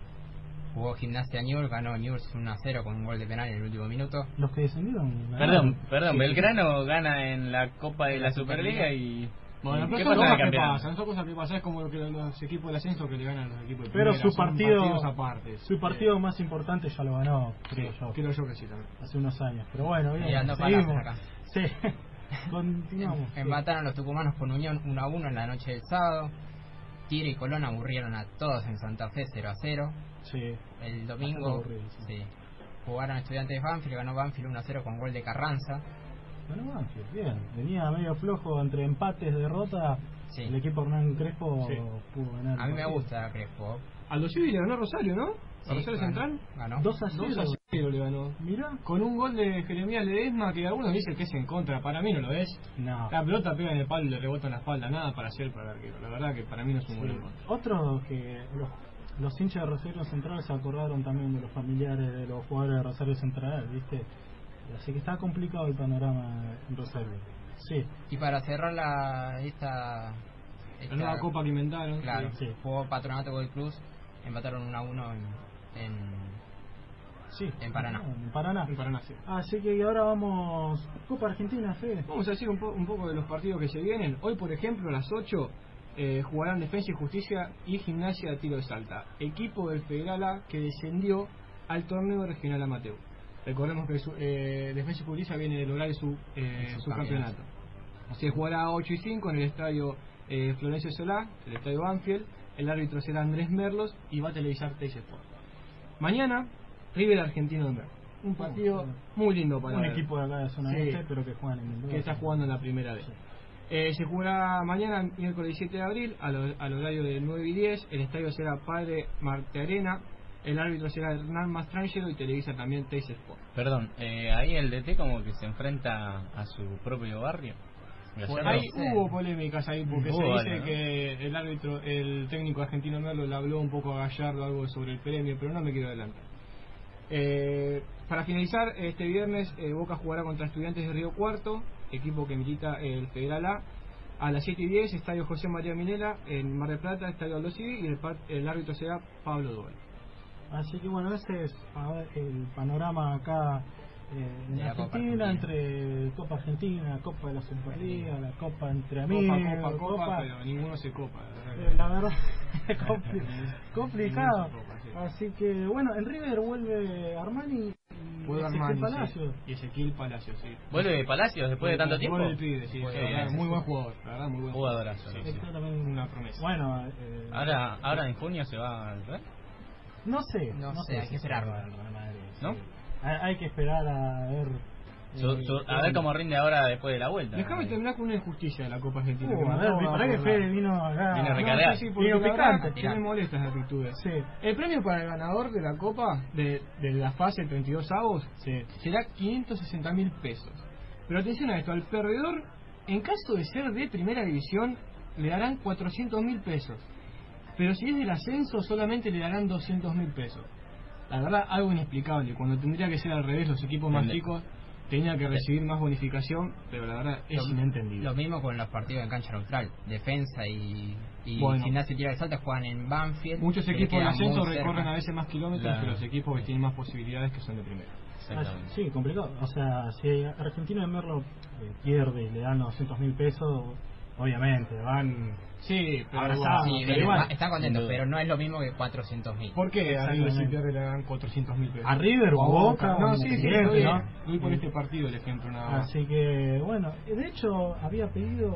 Jugó Gimnasia Newell's, ganó Newell's 1 a 0 con un gol de penal en el último minuto. Los que descendieron. Perdón, ganaron. perdón, Sí. Belgrano gana en la Copa de la La Superliga y... Bueno, ¿y pero ¿Qué son cosas que pasan, son cosas que pasan, es como lo que los equipos del ascenso que le ganan a los equipos de Pero primera, su partido, partidos aparte. su partido más importante ya lo ganó, creo Sí, yo, creo yo que sí también. hace unos años. Pero bueno, bien, Mirando seguimos. acá. Sí, continuamos. sí. Empataron los tucumanos con Unión 1 a 1 en la noche del sábado. Tigre y Colón aburrieron a todos en Santa Fe 0 a 0. Sí. El domingo aburrido, sí. sí, jugaron estudiantes de Banfield, ganó Banfield 1 a 0 con gol de Carranza. Ganó Banfield, bien. Venía medio flojo entre empates, derrota. Sí. El equipo Hernán Crespo Sí. pudo ganar. A mí me gusta Crespo. Aldo Civi le ganó a Rosario, ¿no? Sí, a Rosario ganó. Central. Ganó. 2 a 2 0. a 0 le ganó. Mirá. Con un gol de Jeremías Ledesma que algunos dicen que es en contra. Para mí no lo es. No. La pelota pega en el palo y le rebota en la espalda. Nada para hacer para el arquero. La verdad que para mí no es un gol en contra. Otro que los, los hinchas de Rosario Central se acordaron también de los familiares de los jugadores de Rosario Central, ¿viste? Así que está complicado el panorama en Rosario. Sí. Y para cerrar la esta, La nueva copa que inventaron. Claro, Sí. jugó Patronato con el Cruz, empataron 1 a 1 en, en, Sí. en Paraná. En Paraná. En Paraná, sí. Así que ahora vamos. Copa Argentina, Fede. Vamos a decir un, po- un poco de los partidos que se vienen. Hoy, por ejemplo, a las 8 eh, jugarán Defensa y Justicia y Gimnasia de Tiro de Salta. Equipo del Federal A que descendió al torneo regional amateur. Recordemos que su, eh, Defensa y Justicia viene de lograr su, eh, Su campeonato. Se jugará a 8 y 5 en el estadio eh, Florencio Solá, el estadio Banfield. El árbitro será Andrés Merlos y va a televisar Teis Sport. Mañana, River Argentino de Merlo. Un partido muy lindo para Un ver. equipo de acá de zona Sí. este, pero que en Mendoza. que está jugando en la primera vez. Eh, se jugará mañana, miércoles 17 de abril, al, al horario de 9 y 10. El estadio será Padre Marte Arena. El árbitro será Hernán Mastrangelo y televisa también Teis Sport. Perdón, eh, ahí el DT como que se enfrenta a su propio barrio. Ahí hubo polémicas ahí porque Hubo se dice que el árbitro, el técnico argentino Merlo le habló un poco a Gallardo algo sobre el premio, pero no me quiero adelantar. Eh, para finalizar, este viernes eh, Boca jugará contra Estudiantes de Río Cuarto, equipo que milita el Federal A. A las 7 y 10, Estadio José María Minela, en Mar del Plata, Estadio Aldo Civi, y el, árbitro será Pablo Doval. Así que bueno, ese es a ver, el panorama acá eh, en Copa Argentina, Argentina. entre Copa Argentina, Copa de la Superliga, la Copa entre Copa, amigos, copa, copa, pero ninguno se copa. Eh, la verdad, compli- complicado. Copa, sí. Así que bueno, en River vuelve Armani y Armani, sí. Palacios. Y Ezequiel Palacios, sí. ¿Vuelve Palacios después de tanto tiempo? Vuelve el pibe, sí, sí, bien. muy buen jugador, la verdad, muy buen Jugadorazo, Sí, sí. sí. Está también- Una promesa. Bueno, eh, Ahora, ahora en junio se va al Real. No sé, No no, sé, sé, hay si que esperar. Madrid, ¿No? sí. Hay, hay que esperar a ver. Su- eh, su- a ver cómo rinde ahora después de la vuelta. Déjame terminar con una injusticia de la Copa Argentina. Uh, que a ver, para que. Fede vino acá. Vino a No, sí, Vino verdad picante. que me molestan las actitudes. Sí. El premio para el ganador de la Copa, de, de la fase 32 avos, Sí. será 560 mil pesos. Pero atención a esto, al perdedor, en caso de ser de primera división, le darán 400 mil pesos. Pero si es del ascenso, solamente le darán 200 mil pesos. La verdad, algo inexplicable. Cuando tendría que ser al revés, los equipos más chicos tenían que recibir más bonificación, pero la verdad es Lo- inentendible. Lo mismo con los partidos en cancha neutral. Defensa y, y Bueno. Gimnasia y Tira de Salta juegan en Banfield. Muchos equipos de ascenso recorren a veces más kilómetros que los equipos que tienen más posibilidades que son de primera. Exactamente. Ah, Sí, complicado. O sea, si Argentino de Merlo eh, pierde y le dan 200 mil pesos, obviamente van. Sí, pero Abrazados, Sí, pero pero igual. está- están contentos, pero no es lo mismo que 400 mil. ¿Por qué a River si pierde le dan 400 mil pesos? A River o a Boca, No, sí, sí, Independiente, estoy, ¿no? doy por este partido el ejemplo nada más. Así que, bueno, de hecho, había pedido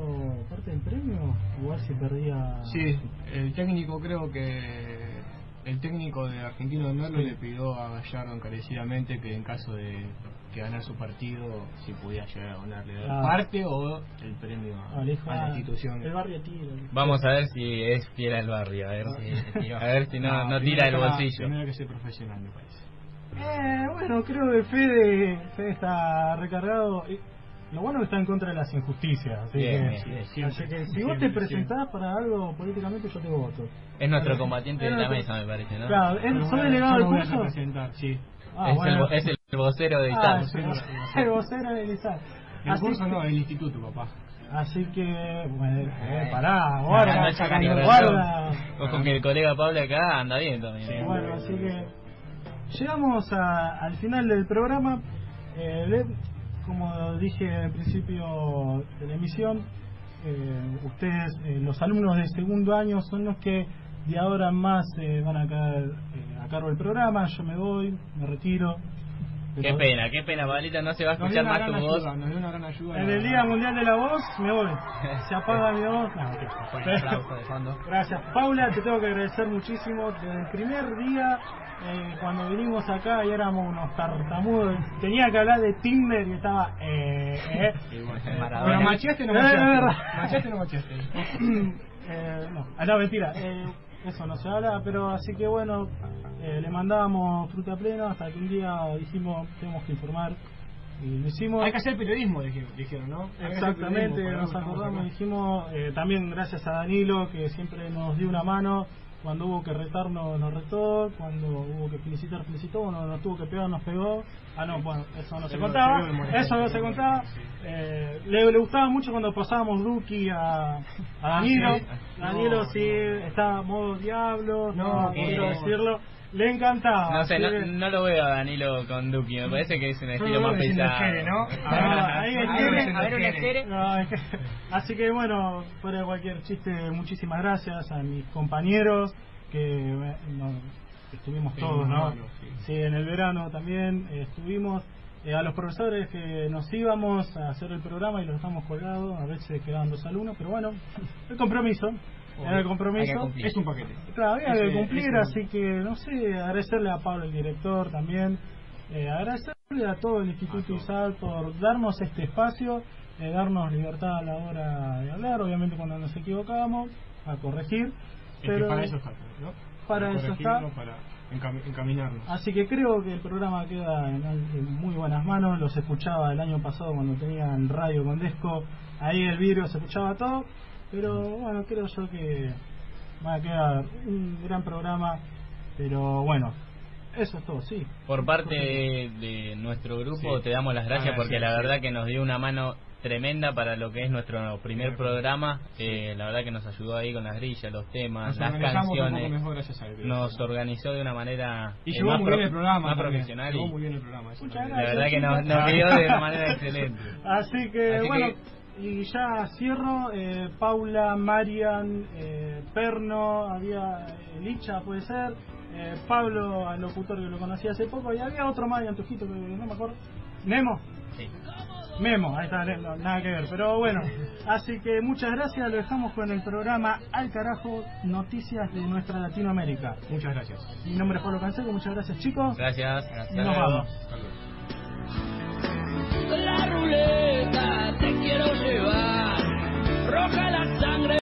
parte del premio, igual si perdía. Sí, el técnico creo que el técnico de Argentino de Merlo Sí. le pidió a Gallardo encarecidamente que en caso de que ganara su partido, si podía llegar a ganarle Ah. parte o el premio a, Ah, la ah, institución. El barrio tira. Vamos a ver si es fiel al barrio, a ver, se tiró. a ver si no, Ah, no primero tira el bolsillo. Primero que ser profesional, me parece. Eh, bueno, creo que Fede, Fede está recargado. Y Lo bueno es que está en contra de las injusticias. Así Bien, que, bien, bien, así siempre, que si vos te presentás para algo políticamente, yo te voto. Es nuestro combatiente de la mesa, me parece, ¿no? Claro, ¿es- Pero ¿sos bueno, delegado del curso? sí. Ah, es, bueno. el, es el vocero de Ah, el, el vocero del ISAC. El Así curso que- no, el instituto, papá. Así que, bueno, eh, pará, No, guarda, no ni reloj. guarda. Ojo que el colega Pablo acá anda bien también. Bueno, así que llegamos a- al final del programa. Eh, como dije al principio de la emisión, eh, ustedes, eh, los alumnos de segundo año, son los que de ahora en más eh, van a quedar eh, a cargo del programa. Yo me voy, me retiro. Qué pena, qué pena, Pablito, no se va a escuchar más tu voz. ayuda, nos dio una gran ayuda. En el Día Mundial de la Voz me voy. Se apaga mi voz. No, de fondo. Gracias. Paula, te tengo que agradecer muchísimo. Desde el primer día, eh, cuando vinimos acá y éramos unos tartamudos, tenía que hablar de Tinder y estaba... Eh, eh. Pero macheaste o no Eh. Macheaste o no macheaste. Eh, no, ah, no, mentira. Eh, eso no se habla, pero así que bueno, eh, le mandábamos fruta plena hasta que un día dijimos, tenemos que informar. Y lo hicimos. Hay que hacer periodismo, dijeron, dijeron, ¿no? Hay Exactamente, nos acordamos, dijimos eh, también gracias a Danilo que siempre nos dio una mano, cuando hubo que retarnos nos retó, cuando hubo que felicitar felicitó, cuando nos tuvo que pegar nos pegó, ah no, bueno, eso no se contaba, eso no se contaba. Eh, le, le gustaba mucho cuando pasábamos Duki a, a Danilo, Ah. Danilo No, sí, estaba modo diablo, no, No, quiero no. decirlo, le encantaba. No sé, no, no lo veo a Danilo con Duki, me parece que es un estilo más pesado. Ah, ahí. No, así que bueno, fuera de cualquier chiste, muchísimas gracias a mis compañeros que no, estuvimos Sí, todos, ¿no? Sí, en el verano también eh, estuvimos. eh, a los profesores que nos íbamos a hacer el programa y los dejamos colgados, a veces quedaban dos alumnos, pero bueno, el compromiso. Era el compromiso. Es un paquete. Claro, había que cumplir, así que no sé, agradecerle a Pablo, el director, también, eh, agradecerle a todo el Instituto ISAL por darnos este espacio, eh, darnos libertad a la hora de hablar, obviamente cuando nos equivocamos, a corregir. Es que pero para eso está, ¿no? Para eso está. Para encam- encaminarnos. Así que creo que el programa queda en, en muy buenas manos. Los escuchaba el año pasado cuando tenían radio con Desco. Ahí el vidrio se escuchaba todo. Pero bueno, creo yo que va a quedar un gran programa. Pero bueno, eso es todo, sí. Por parte de, de nuestro grupo Sí. te damos las gracias Ah, porque sí, la sí. verdad que nos dio una mano tremenda para lo que es nuestro primer programa. Eh, la verdad que nos ayudó ahí con las grillas, los temas, Nos las canciones. poco mejor gracias a él. nos organizó de una manera Y eh, llevó más, muy pro- bien el programa. más profesional Llevó y muy bien el programa. la verdad que nos, nos guió de una manera excelente. Así que Así bueno, que- y ya cierro. eh, Paula, Marian, eh, Perno, había eh, Licha, puede ser. eh, Pablo, al locutor que lo conocí hace poco. Y había otro más, Antojito, que no me acuerdo. Nemo. Sí. Memo, ahí está, no, nada que ver, pero bueno, así que muchas gracias, lo dejamos con el programa Al Carajo, Noticias de nuestra Latinoamérica. Muchas gracias. Mi nombre es Pablo Canseco, muchas gracias chicos. Gracias. Y nos vamos. Luego. Te quiero llevar. Roja la sangre.